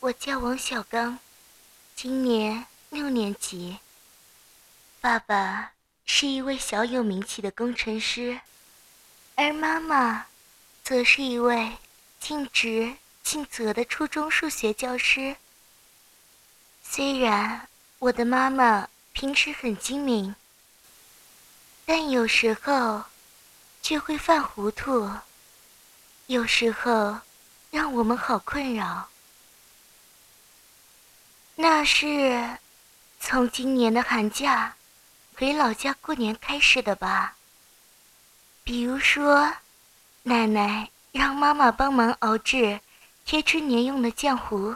我叫王小刚，今年六年级。爸爸是一位小有名气的工程师，而妈妈则是一位尽职尽责的初中数学教师。虽然我的妈妈平时很精明，但有时候却会犯糊涂，有时候让我们好困扰。那是从今年的寒假回老家过年开始的吧？比如说，奶奶让妈妈帮忙熬制贴春联用的浆糊。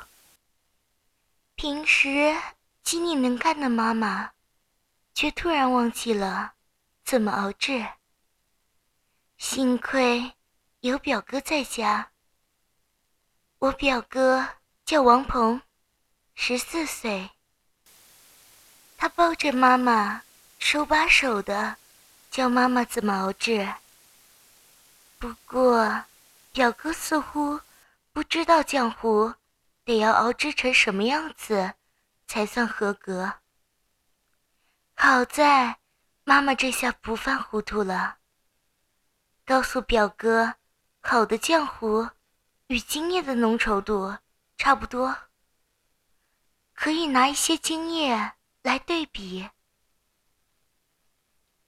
平时精力能干的妈妈，却突然忘记了怎么熬制。幸亏有表哥在家。我表哥叫王鹏。十四岁，他抱着妈妈，手把手的教妈妈怎么熬制。不过，表哥似乎不知道浆糊得要熬制成什么样子才算合格。好在妈妈这下不犯糊涂了，告诉表哥，好的浆糊与精液的浓稠度差不多。可以拿一些精液来对比。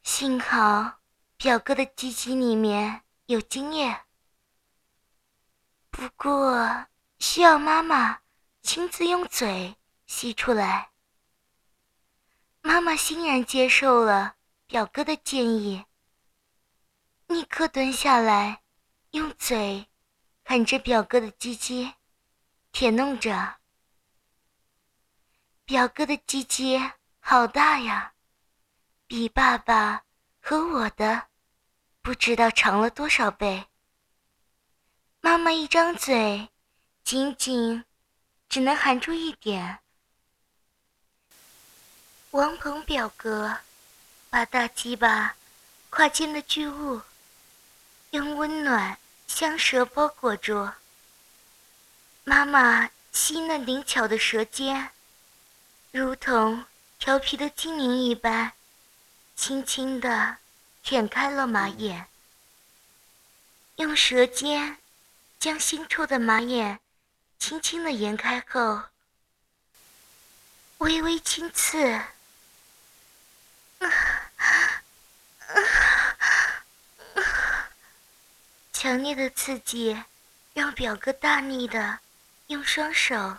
幸好表哥的鸡鸡里面有精液，不过需要妈妈亲自用嘴吸出来。妈妈欣然接受了表哥的建议，立刻蹲下来，用嘴含着表哥的鸡鸡，舔弄着。表哥的鸡鸡好大呀，比爸爸和我的不知道长了多少倍。妈妈一张嘴，仅仅只能含住一点。王鹏表哥把大鸡巴跨进了巨物，用温暖香舌包裹住。妈妈细嫩灵巧的舌尖。如同调皮的精灵一般，轻轻地舔开了马眼，用舌尖将腥臭的马眼轻轻地沿开后，微微轻刺，强烈的刺激让表哥大力的用双手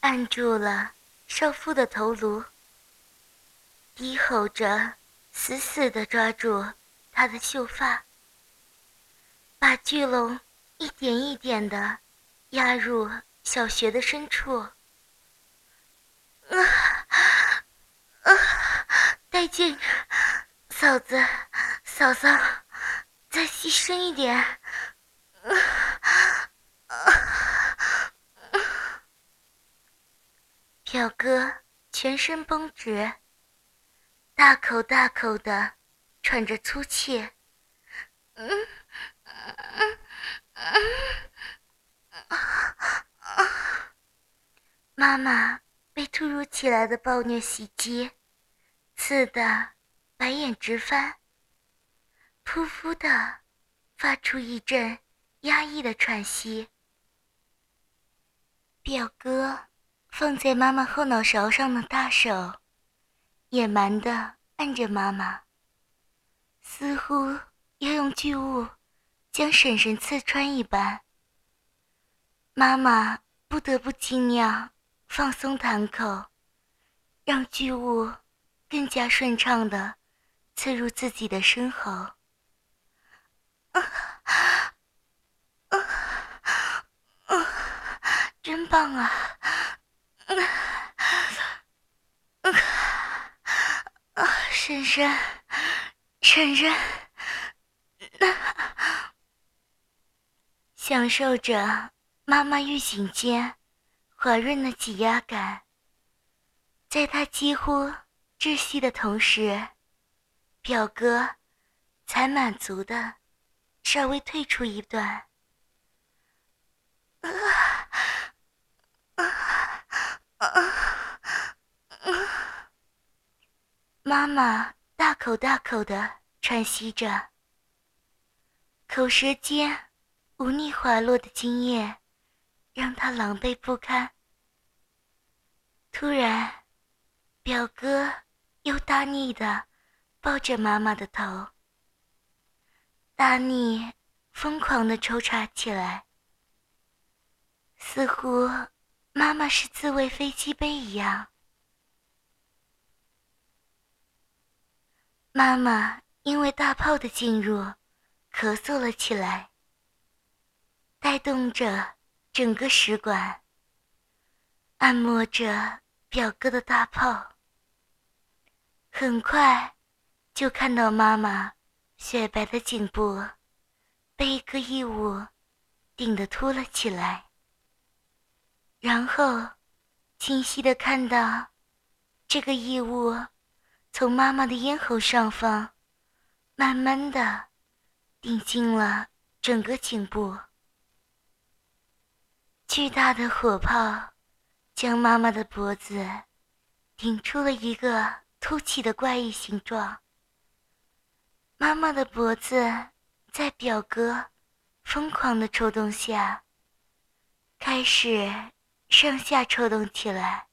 按住了。少妇的头颅，低吼着，死死地抓住她的秀发，把巨龙一点一点地压入小穴的深处。啊啊！带劲，嫂子，嫂嫂，再细深一点。啊啊！表哥全身绷直，大口大口的喘着粗气。嗯嗯嗯妈妈被突如其来的暴虐袭击，刺得白眼直翻，噗噗的发出一阵压抑的喘息。表哥。放在妈妈后脑勺上的大手，野蛮地按着妈妈，似乎要用巨物将婶婶刺穿一般。妈妈不得不尽量放松弹口，让巨物更加顺畅地刺入自己的身喉。啊啊啊！真棒啊！婶婶，婶婶，享受着妈妈玉颈间滑润的挤压感，在她几乎窒息的同时，表哥才满足的稍微退出一段。啊啊！妈妈大口大口的喘息着，口舌间无力滑落的精液让她狼狈不堪。突然，表哥又大力的抱着妈妈的头，大力疯狂的抽插起来，似乎妈妈是自慰飞机杯一样。妈妈因为大炮的进入，咳嗽了起来，带动着整个食管，按摩着表哥的大炮。很快，就看到妈妈雪白的颈部被一个异物顶得凸了起来，然后清晰的看到这个异物。从妈妈的咽喉上方，慢慢的顶进了整个颈部。巨大的火炮将妈妈的脖子顶出了一个凸起的怪异形状。妈妈的脖子在表哥疯狂的抽动下，开始上下抽动起来。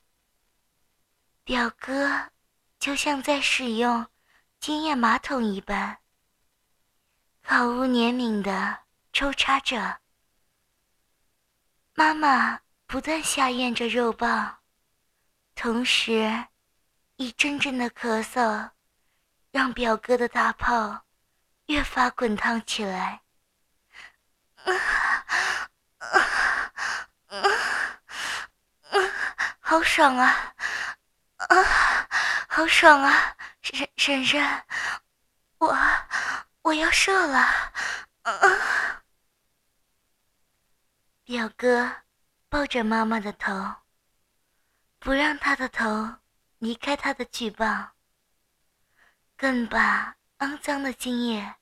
表哥。就像在使用经验马桶一般，毫无怜悯的抽插着。妈妈不断下咽着肉棒，同时一阵阵的咳嗽，让表哥的大炮越发滚烫起来。啊 啊好爽啊！啊！好爽啊，婶婶婶，我我要射了！啊表哥抱着妈妈的头，不让她的头离开他的巨棒，更把肮脏的精液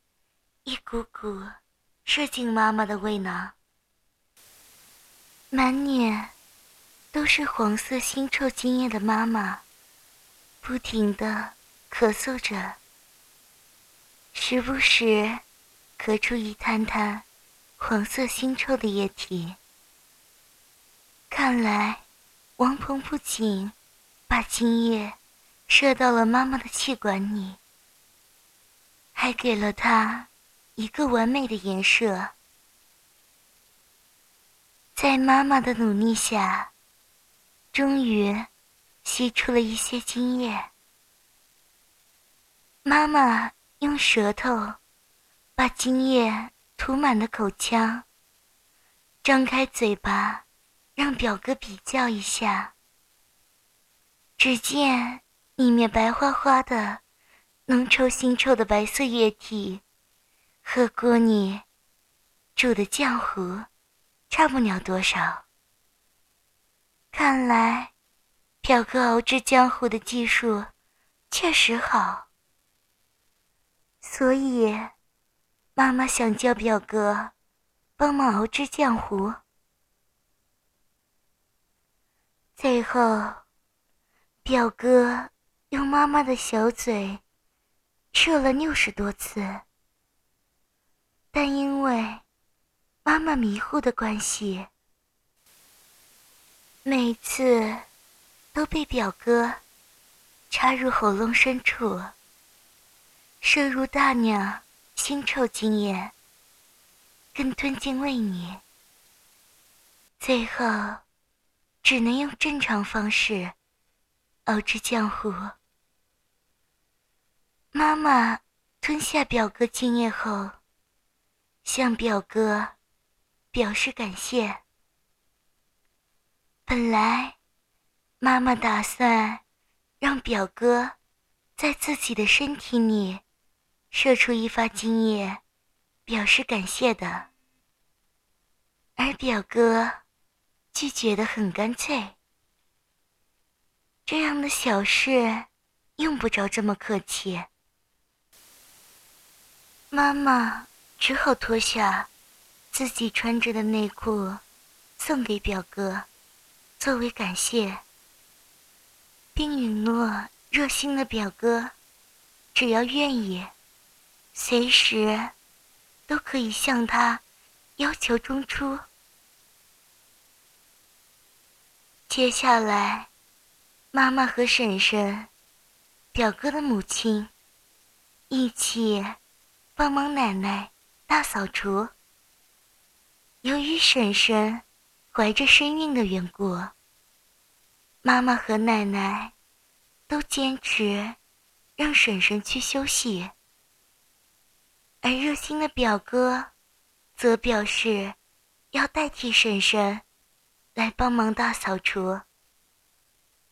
一股股射进妈妈的胃囊，满脸都是黄色腥臭精液的妈妈。不停的咳嗽着，时不时咳出一滩滩黄色腥臭的液体。看来，王鹏不仅把精液射到了妈妈的气管里，还给了她一个完美的颜射。在妈妈的努力下，终于。吸出了一些精液，妈妈用舌头把精液涂满了口腔，张开嘴巴，让表哥比较一下。只见里面白花花的、浓稠腥臭的白色液体，和锅里煮的浆糊差不了多少。看来。表哥熬制浆糊的技术确实好，所以妈妈想叫表哥帮忙熬制浆糊。最后，表哥用妈妈的小嘴射了六十多次，但因为妈妈迷糊的关系，每次。都被表哥插入喉咙深处，摄入大量腥臭精液，更吞进胃里，最后只能用正常方式熬制浆糊。妈妈吞下表哥精液后，向表哥表示感谢。本来。妈妈打算让表哥在自己的身体里射出一发精液，表示感谢的。而表哥拒绝的很干脆，这样的小事用不着这么客气。妈妈只好脱下自己穿着的内裤，送给表哥，作为感谢。并允诺热心的表哥只要愿意，随时都可以向他要求中出。接下来，妈妈和婶婶、表哥的母亲一起帮忙奶奶大扫除。由于婶婶怀着身孕的缘故，妈妈和奶奶都坚持让婶婶去休息，而热心的表哥则表示要代替婶婶来帮忙大扫除。